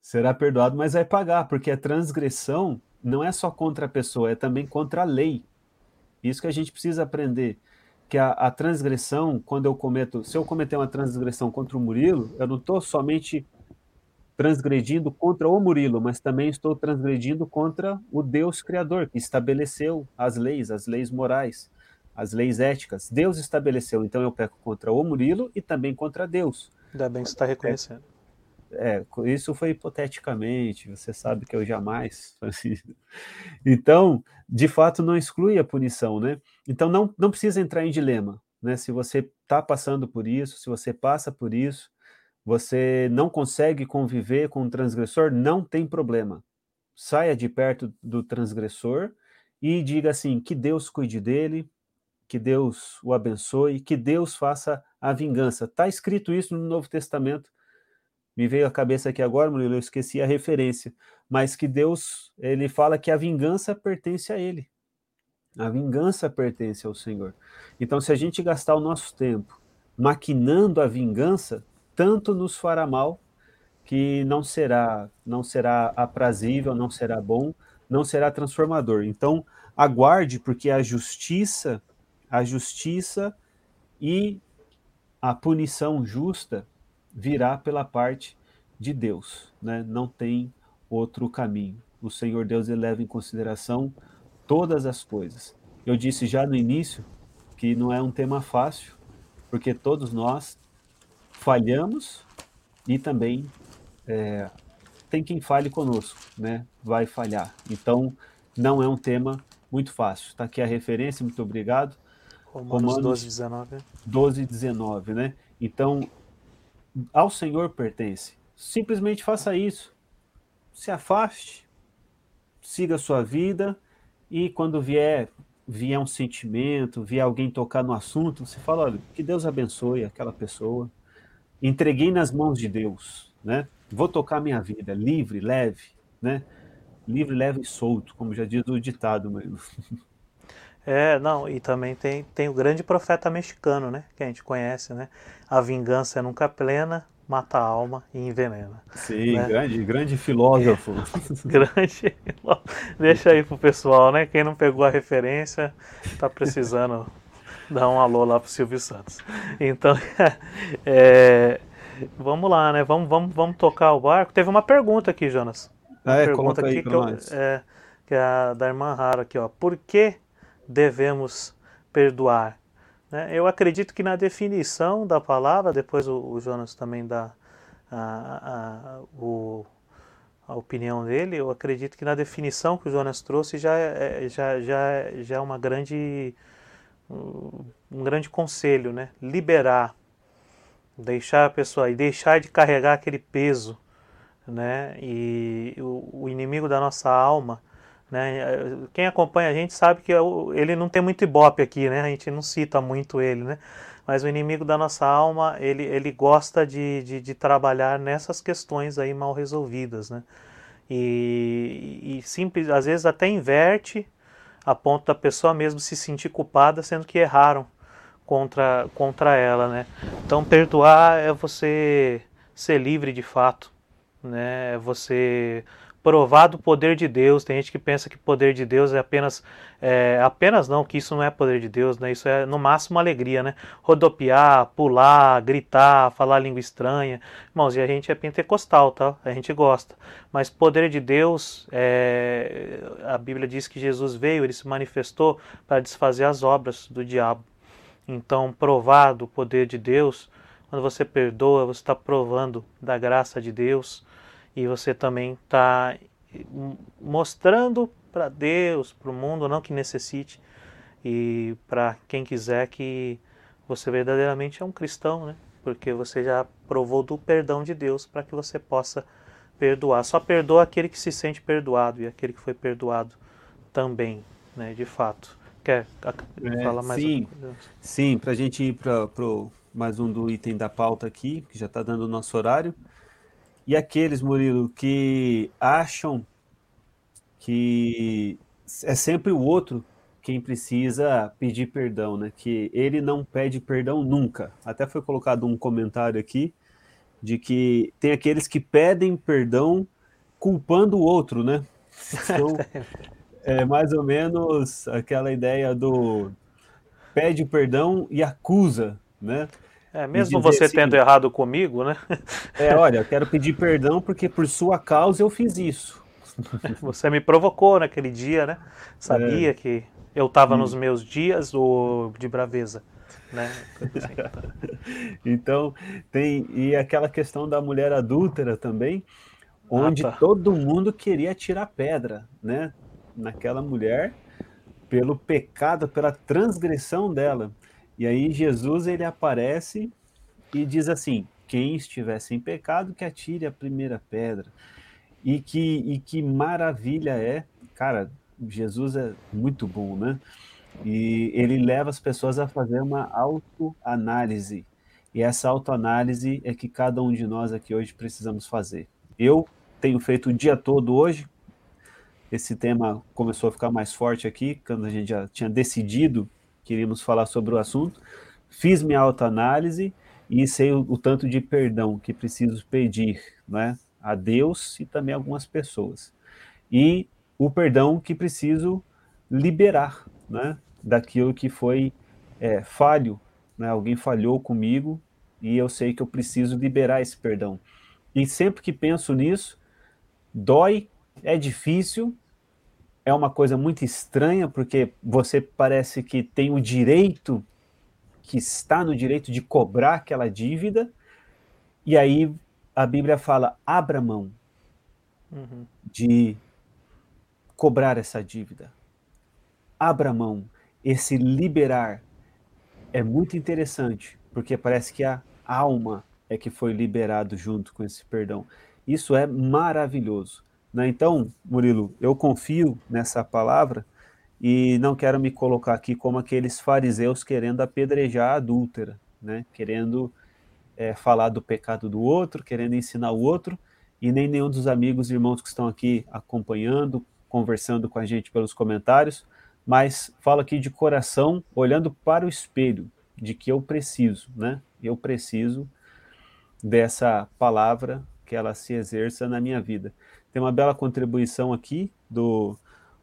Será perdoado, mas vai pagar, porque a transgressão não é só contra a pessoa, é também contra a lei. Isso que a gente precisa aprender. Que a, a transgressão, quando eu cometo, se eu cometer uma transgressão contra o Murilo, eu não estou somente transgredindo contra o Murilo, mas também estou transgredindo contra o Deus Criador, que estabeleceu as leis, as leis morais, as leis éticas. Deus estabeleceu, então eu peco contra o Murilo e também contra Deus. Ainda bem que você está reconhecendo. É, é, isso foi hipoteticamente, você sabe que eu jamais. Então, de fato, não exclui a punição, né? Então, não, não precisa entrar em dilema, né? Se você está passando por isso, se você passa por isso, você não consegue conviver com o transgressor, não tem problema. Saia de perto do transgressor e diga assim: que Deus cuide dele, que Deus o abençoe, que Deus faça a vingança. Está escrito isso no Novo Testamento. Me veio à cabeça aqui agora, Murilo, eu esqueci a referência, mas que Deus, ele fala que a vingança pertence a ele. A vingança pertence ao Senhor. Então, se a gente gastar o nosso tempo maquinando a vingança, tanto nos fará mal que não será não será aprazível, não será bom, não será transformador. Então, aguarde porque a justiça, a justiça e a punição justa virá pela parte de Deus, né? Não tem outro caminho. O Senhor Deus leva em consideração todas as coisas. Eu disse já no início que não é um tema fácil, porque todos nós falhamos e também é, tem quem fale conosco, né? Vai falhar. Então, não é um tema muito fácil. Está aqui a referência, muito obrigado. Romanos, Romanos 12, 19. 12, 19, né? Então, ao Senhor pertence. Simplesmente faça isso. Se afaste, siga a sua vida e quando vier vier um sentimento, vier alguém tocar no assunto, você fala, olha, que Deus abençoe aquela pessoa, entreguei nas mãos de Deus, né? Vou tocar minha vida livre, leve, né? Livre, leve e solto, como já diz o ditado mesmo. É, não, e também tem, tem o grande profeta mexicano, né? Que a gente conhece, né? A vingança é nunca plena, mata a alma e envenena. Sim, né? grande, grande filósofo. grande. Deixa aí pro pessoal, né? Quem não pegou a referência tá precisando dar um alô lá pro Silvio Santos. Então, é, vamos lá, né? Vamos, vamos, vamos tocar o barco. Teve uma pergunta aqui, Jonas. Uma Ah, é, pergunta aqui que, eu, é, que é a da irmã Rara aqui, ó. Por que devemos perdoar? Né? Eu acredito que na definição da palavra, depois o, o Jonas também dá a, a, o, a opinião dele, eu acredito que na definição que o Jonas trouxe já é, já, já, já é uma grande um grande conselho, né? Liberar, deixar a pessoa e deixar de carregar aquele peso, né? E o, o inimigo da nossa alma, né? Quem acompanha a gente sabe que eu- ele não tem muito ibope aqui, né? A gente não cita muito ele, né? Mas o inimigo da nossa alma, ele, ele gosta de, de, de trabalhar nessas questões aí mal resolvidas, né? E, e simples, às vezes até inverte a ponto da pessoa mesmo se sentir culpada, sendo que erraram contra, contra ela, né? Então perdoar é você ser livre de fato, né? É você provar do poder de Deus. Tem gente que pensa que poder de Deus é apenas é, apenas não, que isso não é poder de Deus, né? Isso é no máximo alegria, né? Rodopiar, pular, gritar, falar língua estranha. Irmãos, e a gente é pentecostal, tá? A gente gosta. Mas poder de Deus, é, a Bíblia diz que Jesus veio, ele se manifestou para desfazer as obras do diabo. Então, provar do poder de Deus, quando você perdoa, você está provando da graça de Deus e você também está mostrando para Deus, para o mundo, não que necessite, e para quem quiser que você verdadeiramente é um cristão, né? Porque você já provou do perdão de Deus para que você possa perdoar. Só perdoa aquele que se sente perdoado e aquele que foi perdoado também, né? De fato. Quer É, falar mais sim. coisa? Sim, para a gente ir para mais um do item da pauta aqui, que já está dando o nosso horário. E aqueles, Murilo, que acham que é sempre o outro quem precisa pedir perdão, né? Que ele não pede perdão nunca. Até foi colocado um comentário aqui de que tem aqueles que pedem perdão culpando o outro, né? Então, é mais ou menos aquela ideia do pede perdão e acusa, né? É, mesmo você assim- tendo errado comigo, né? É, olha, eu quero pedir perdão porque por sua causa eu fiz isso. Você me provocou naquele dia, né? É. Sabia que eu estava Hum. nos meus dias ou de braveza, né? Assim. Então, tem e aquela questão da mulher adúltera também, onde tá. todo mundo queria tirar pedra, né, naquela mulher pelo pecado, pela transgressão dela. E aí Jesus ele aparece e diz assim: quem estiver sem pecado que atire a primeira pedra. E que e que maravilha é, cara, Jesus é muito bom, né? E ele leva as pessoas a fazer uma autoanálise. E essa autoanálise é que cada um de nós aqui hoje precisamos fazer. Eu tenho feito o dia todo hoje. Esse tema começou a ficar mais forte aqui, quando a gente já tinha decidido que iríamos falar sobre o assunto. Fiz minha autoanálise e sei o, o tanto de perdão que preciso pedir né, a Deus e também a algumas pessoas. E o perdão que preciso liberar né, daquilo que foi é, falho, né, alguém falhou comigo e eu sei que eu preciso liberar esse perdão. E sempre que penso nisso, dói, é difícil, é uma coisa muito estranha, porque você parece que tem o direito, que está no direito de cobrar aquela dívida, e aí a Bíblia fala: abra mão Uhum. de cobrar essa dívida. Abra mão. Esse liberar é muito interessante, porque parece que a alma é que foi liberado junto com esse perdão. Isso é maravilhoso. Né? Então, Murilo, eu confio nessa palavra e não quero me colocar aqui como aqueles fariseus querendo apedrejar a adúltera, né? querendo é, falar do pecado do outro, querendo ensinar o outro, e nem nenhum dos amigos e irmãos que estão aqui acompanhando, conversando com a gente pelos comentários, mas falo aqui de coração, olhando para o espelho, de que eu preciso, né? Eu preciso dessa palavra que ela se exerça na minha vida. Tem uma bela contribuição aqui do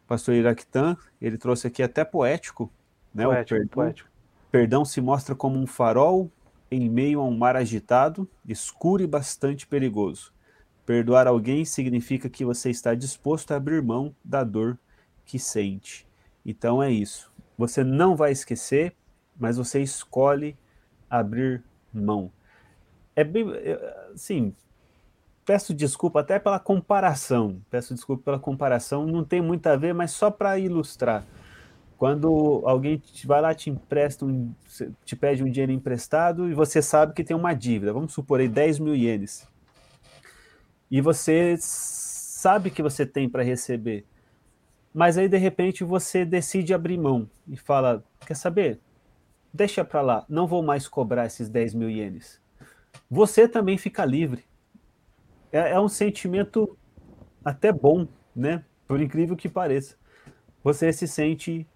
pastor Iraquitan, ele trouxe aqui até poético, né? Poético, o perdão, poético. perdão se mostra como um farol em meio a um mar agitado, escuro e bastante perigoso. Perdoar alguém significa que você está disposto a abrir mão da dor que sente. Então é isso. Você não vai esquecer, mas você escolhe abrir mão. É bem, sim. Peço desculpa até pela comparação. Peço desculpa pela comparação. Não tem muito a ver, mas só para ilustrar. Quando alguém vai lá te empresta, um, te pede um dinheiro emprestado e você sabe que tem uma dívida, vamos supor aí 10 mil ienes. E você sabe que você tem para receber, mas aí de repente você decide abrir mão e fala: quer saber? Deixa para lá, não vou mais cobrar esses 10 mil ienes. Você também fica livre. É, é um sentimento até bom, né? Por incrível que pareça. Você se sente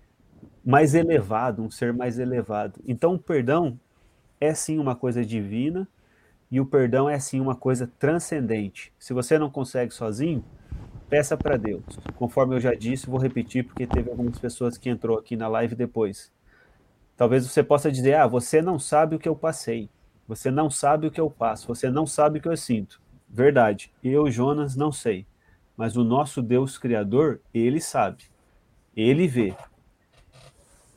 mais elevado, um ser mais elevado. Então, o perdão é sim uma coisa divina e o perdão é sim uma coisa transcendente. Se você não consegue sozinho, peça para Deus. Conforme eu já disse, vou repetir porque teve algumas pessoas que entrou aqui na live depois. Talvez você possa dizer: "Ah, você não sabe o que eu passei. Você não sabe o que eu passo, você não sabe o que eu sinto". Verdade. Eu, Jonas, não sei. Mas o nosso Deus criador, ele sabe. Ele vê.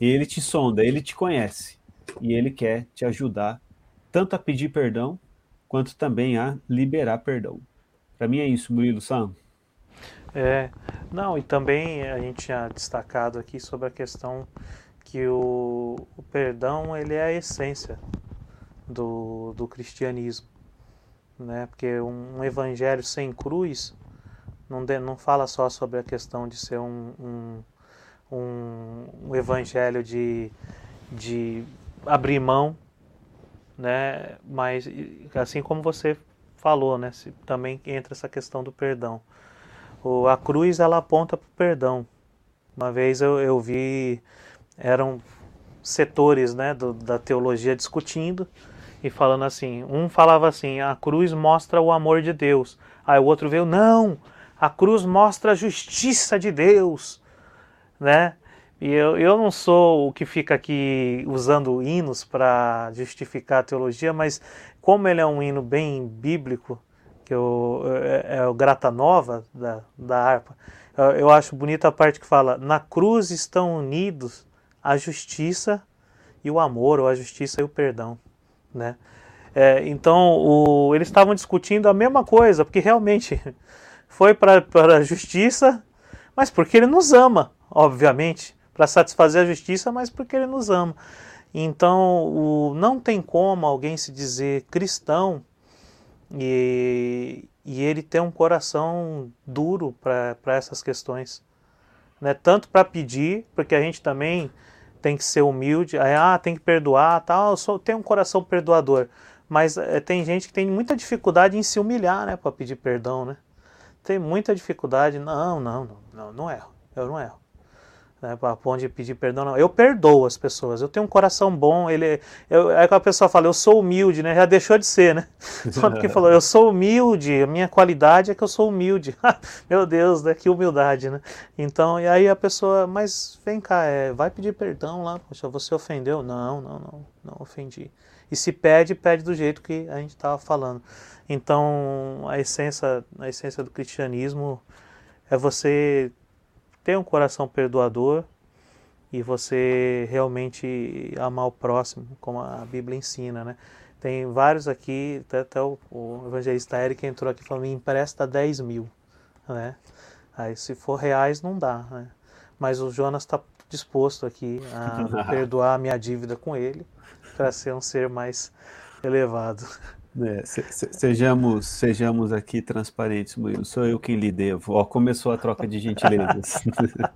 Ele te sonda, ele te conhece e ele quer te ajudar tanto a pedir perdão quanto também a liberar perdão. Para mim é isso, Murilo Sam. É, não, e também a gente tinha destacado aqui sobre a questão que o, o perdão ele é a essência do, do cristianismo, né? Porque um, evangelho sem cruz não, de, não fala só sobre a questão de ser um, um um, um evangelho de, de abrir mão, né? Mas assim como você falou, né? Também entra essa questão do perdão. O, a cruz ela aponta para o perdão. Uma vez eu, eu vi eram setores, né, do, da teologia discutindo e falando assim. Um falava assim: a cruz mostra o amor de Deus. Aí o outro veio: não, a cruz mostra a justiça de Deus né? E eu, eu não sou o que fica aqui usando hinos para justificar a teologia, mas como ele é um hino bem bíblico, que eu, é, é o Grata Nova da, da harpa, eu, eu acho bonita a parte que fala: na cruz estão unidos a justiça e o amor, ou a justiça e o perdão, né? É, então, o, eles estavam discutindo a mesma coisa, porque realmente foi para a justiça, mas porque ele nos ama obviamente, para satisfazer a justiça, mas porque ele nos ama. Então, o, não tem como alguém se dizer cristão e, e ele ter um coração duro para essas questões. Né? Tanto para pedir, porque a gente também tem que ser humilde, aí, ah, tem que perdoar, tal, eu tenho um coração perdoador. Mas é, tem gente que tem muita dificuldade em se humilhar, né, para pedir perdão, né? Tem muita dificuldade, não, não, não, não, não erro, eu não erro né, para onde pedir perdão. Não. Eu perdoo as pessoas, eu tenho um coração bom. Ele, eu, que a pessoa fala, eu sou humilde, né? Já deixou de ser, né? Só porque falou, eu sou humilde, a minha qualidade é que eu sou humilde. Meu Deus, né? Que humildade, né? Então, e aí a pessoa, mas vem cá, é, vai pedir perdão lá, poxa, você ofendeu? Não, não, não, não ofendi. E se pede, pede do jeito que a gente estava falando. Então, a essência, a essência do cristianismo é você ter um coração perdoador e você realmente amar o próximo, como a Bíblia ensina, né? Tem vários aqui, até, até o, o, evangelista Eric entrou aqui falando, me empresta 10 mil, né? Aí se for reais não dá, né? Mas o Jonas está disposto aqui a perdoar a minha dívida com ele para ser um ser mais elevado. É, se, se, sejamos, sejamos aqui transparentes, Murilo. Sou eu quem lhe devo. Ó, começou a troca de gentilezas.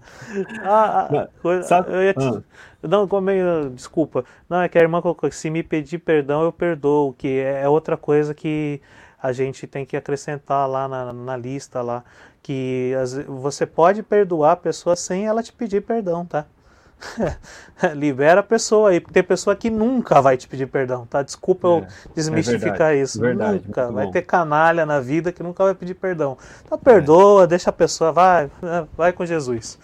ah, ah Sabe? Eu ia te... ah. Não, como é, desculpa. Não, é que a irmã colocou se me pedir perdão, eu perdoo, que é, é outra coisa que a gente tem que acrescentar lá na, na lista lá. Que as, você pode perdoar a pessoa sem ela te pedir perdão, tá? libera a pessoa aí, porque tem pessoa que nunca vai te pedir perdão, tá? Desculpa É, eu desmistificar é verdade, isso. verdade, nunca. Vai ter canalha na vida que nunca vai pedir perdão. Então perdoa, deixa a pessoa, vai, vai com Jesus.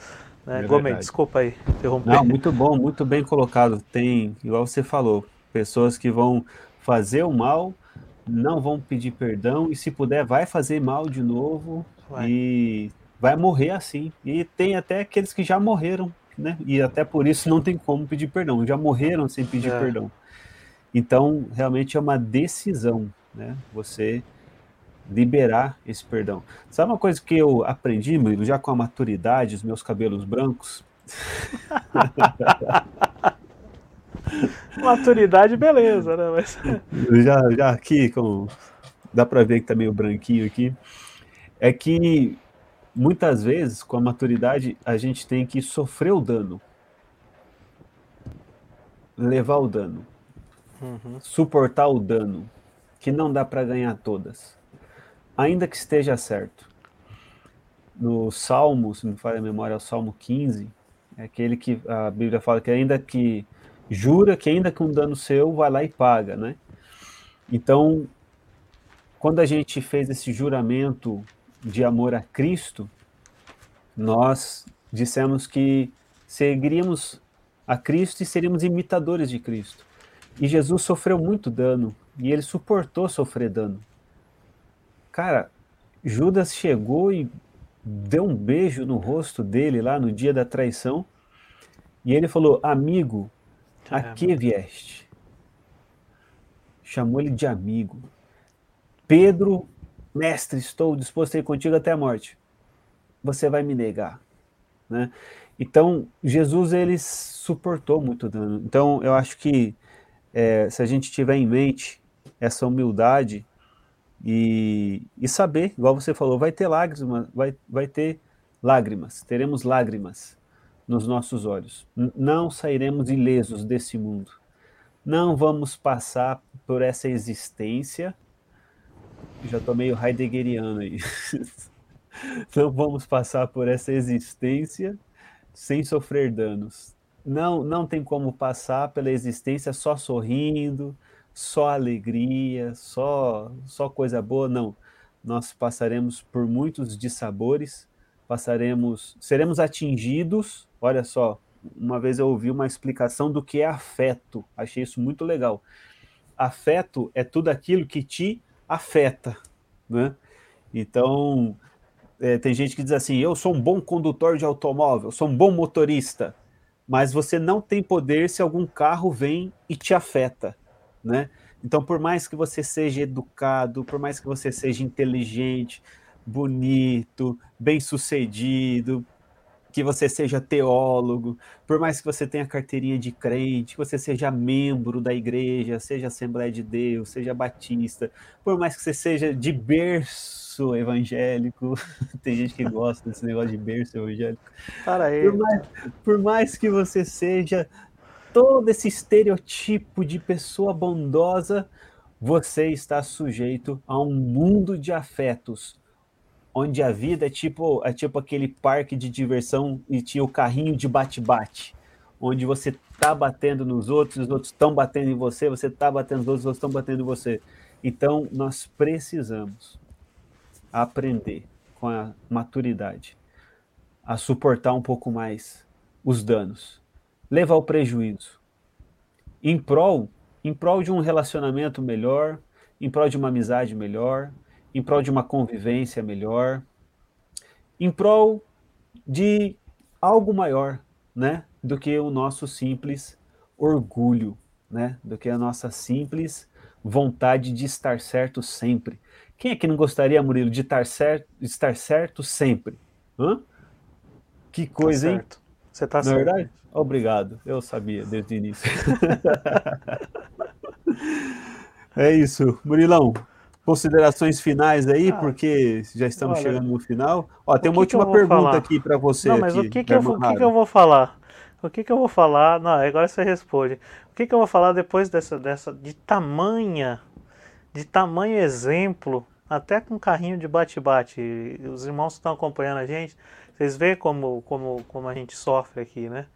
Né? É Gomes, desculpa aí, interromper. Não, muito bom, muito bem colocado. Tem, igual você falou, pessoas que vão fazer o mal, não vão pedir perdão e se puder vai fazer mal de novo Vai. e vai morrer assim. E tem até aqueles que já morreram, né? E até por isso não tem como pedir perdão, já morreram sem pedir É. perdão. Então, realmente é uma decisão, né? Você liberar esse perdão. Sabe uma coisa que eu aprendi, Murilo, já com a maturidade, os meus cabelos brancos? Maturidade, beleza, né? Mas... já, já aqui, com, dá para ver que tá meio branquinho aqui, é que muitas vezes, com a maturidade, a gente tem que sofrer o dano, levar o dano, Uhum. suportar o dano, que não dá para ganhar todas, ainda que esteja certo. No Salmo, se me falha a memória, é o Salmo 15, é aquele que a Bíblia fala que ainda que jura que ainda que um dano seu, vai lá e paga, né? Então, quando a gente fez esse juramento de amor a Cristo, nós dissemos que seguiríamos a Cristo e seríamos imitadores de Cristo. E Jesus sofreu muito dano e ele suportou sofrer dano. Cara, Judas chegou e deu um beijo no rosto dele lá no dia da traição e ele falou: Amigo, a que vieste? Chamou ele de amigo. Pedro, mestre, estou disposto a ir contigo até a morte. Você vai me negar, né? Então, Jesus ele suportou muito dano. Então, eu acho que é, se a gente tiver em mente essa humildade e, e saber, igual você falou, vai ter lágrimas, vai, vai ter lágrimas, teremos lágrimas nos nossos olhos. Não sairemos ilesos desse mundo. Não vamos passar por essa existência. Já estou meio heideggeriano aí. Não vamos passar por essa existência sem sofrer danos. Não, não tem como passar pela existência só sorrindo, só alegria, só, só coisa boa. Não. Nós passaremos por muitos dissabores, passaremos, seremos atingidos. Olha só, uma vez eu ouvi uma explicação do que é afeto. Achei isso muito legal. Afeto é tudo aquilo que te afeta, né? Então, é, tem gente que diz assim: eu sou um bom condutor de automóvel, sou um bom motorista, mas você não tem poder se algum carro vem e te afeta, né? Então, por mais que você seja educado, por mais que você seja inteligente, bonito, bem-sucedido, que você seja teólogo, por mais que você tenha carteirinha de crente, que você seja membro da igreja, seja Assembleia de Deus, seja batista, por mais que você seja de berço evangélico, tem gente que gosta desse negócio de berço evangélico, Para aí. por mais, por mais que você seja todo esse estereotipo de pessoa bondosa, você está sujeito a um mundo de afetos, onde a vida é tipo, é tipo aquele parque de diversão e tinha o carrinho de bate-bate, onde você tá batendo nos outros, os outros estão batendo em você, você tá batendo nos outros, os outros estão batendo em você. Então, nós precisamos aprender com a maturidade a suportar um pouco mais os danos, levar o prejuízo em prol, em prol de um relacionamento melhor, em prol de uma amizade melhor, em prol de uma convivência melhor, em prol de algo maior, né, do que o nosso simples orgulho, né, do que a nossa simples vontade de estar certo sempre. Quem é que não gostaria, Murilo, de estar certo, de estar certo sempre? Hã? Que coisa, tá hein? Você tá Na certo. verdade? Obrigado, eu sabia desde o início. é isso, Murilão. Considerações finais aí, Ah, porque já estamos olha, chegando no final. Ó, tem uma última pergunta falar? aqui para você. Não, mas aqui, o que que, eu, vou- o que que eu vou falar? O que que eu vou falar? Não, agora você responde. O que que eu vou falar depois dessa, dessa de tamanha, de tamanho exemplo, até com carrinho de bate-bate. Os irmãos que estão acompanhando a gente, vocês veem como, como, como a gente sofre aqui, né?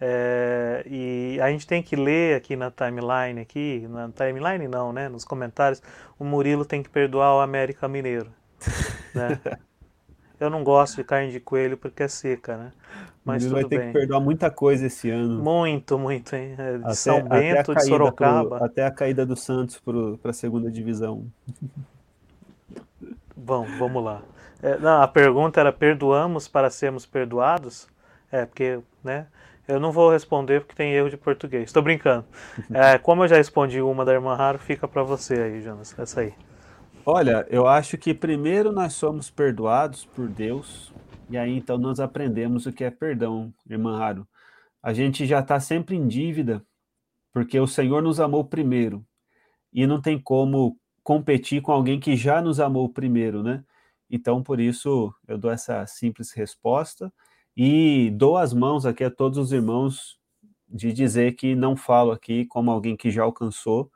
É, e a gente tem que ler aqui na timeline, aqui, na timeline não, né? Nos comentários, o Murilo tem que perdoar o América Mineiro. Né? Eu não gosto de carne de coelho porque é seca, né? Mas Murilo vai ter bem. que perdoar muita coisa esse ano. Muito, muito, hein? É, de até, São Bento, de Sorocaba. Pro, até a caída do Santos para a segunda divisão. Bom, vamos lá. É, não, a pergunta era: perdoamos para sermos perdoados? É, porque, né? Eu não vou responder porque tem erro de português. Estou brincando. É, como eu já respondi uma da irmã Raro, fica para você aí, Jonas. Essa aí. Olha, eu acho que primeiro nós somos perdoados por Deus, e aí então nós aprendemos o que é perdão, irmã Raro. A gente já está sempre em dívida, porque o Senhor nos amou primeiro, e não tem como competir com alguém que já nos amou primeiro, né? Então, por isso, eu dou essa simples resposta. E dou as mãos aqui a todos os irmãos de dizer que não falo aqui como alguém que já alcançou,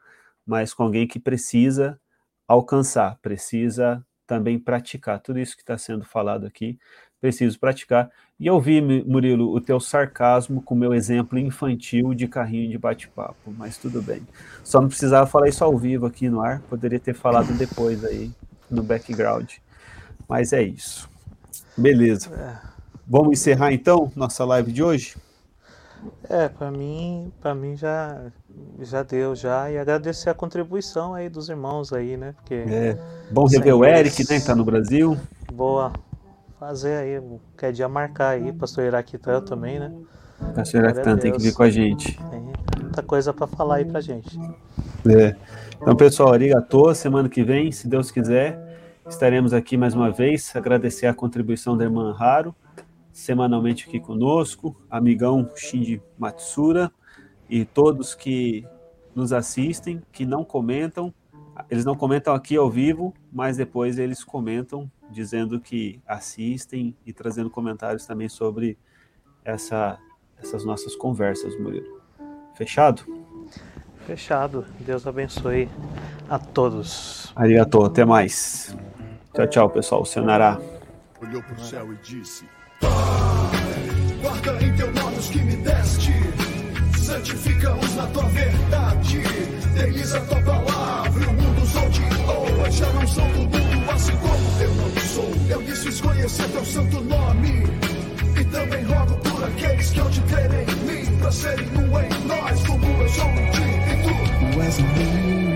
mas com alguém que precisa alcançar, precisa também praticar. Tudo isso que está sendo falado aqui, preciso praticar. E eu vi, Murilo, o teu sarcasmo com o meu exemplo infantil de carrinho de bate-papo, mas tudo bem. Só não precisava falar isso ao vivo aqui no ar, poderia ter falado depois aí, no background. Mas é isso. Beleza. É. Vamos encerrar então nossa live de hoje? É, para mim, para mim já já deu já e agradecer a contribuição aí dos irmãos aí, né? Porque é, bom rever o Eric, né, que tá no Brasil. Boa. Fazer aí, quer dia marcar aí, pastor Iraquitan também, né? Pastor Iraquitan tem que vir com a gente. Tem muita coisa para falar aí pra gente. É. Então, pessoal, arigato, semana que vem, se Deus quiser, estaremos aqui mais uma vez, agradecer a contribuição da irmã Raro semanalmente aqui conosco, amigão Shinji Matsura e todos que nos assistem, que não comentam. Eles não comentam aqui ao vivo, mas depois eles comentam dizendo que assistem e trazendo comentários também sobre essa, essas nossas conversas, Murilo. Fechado? Fechado. Deus abençoe a todos. Arigato, até mais. Tchau, tchau, pessoal. Senará. Olhou para o céu e disse: Pai, guarda em teu nome os que me deste, santifica-os na tua verdade, deles a tua palavra, o mundo os odiou, já não são do mundo, assim como eu não sou. Eu disse conhecer teu santo nome, e também rogo por aqueles que onde crerem em mim, pra serem um em nós, como eu sou em ti tu.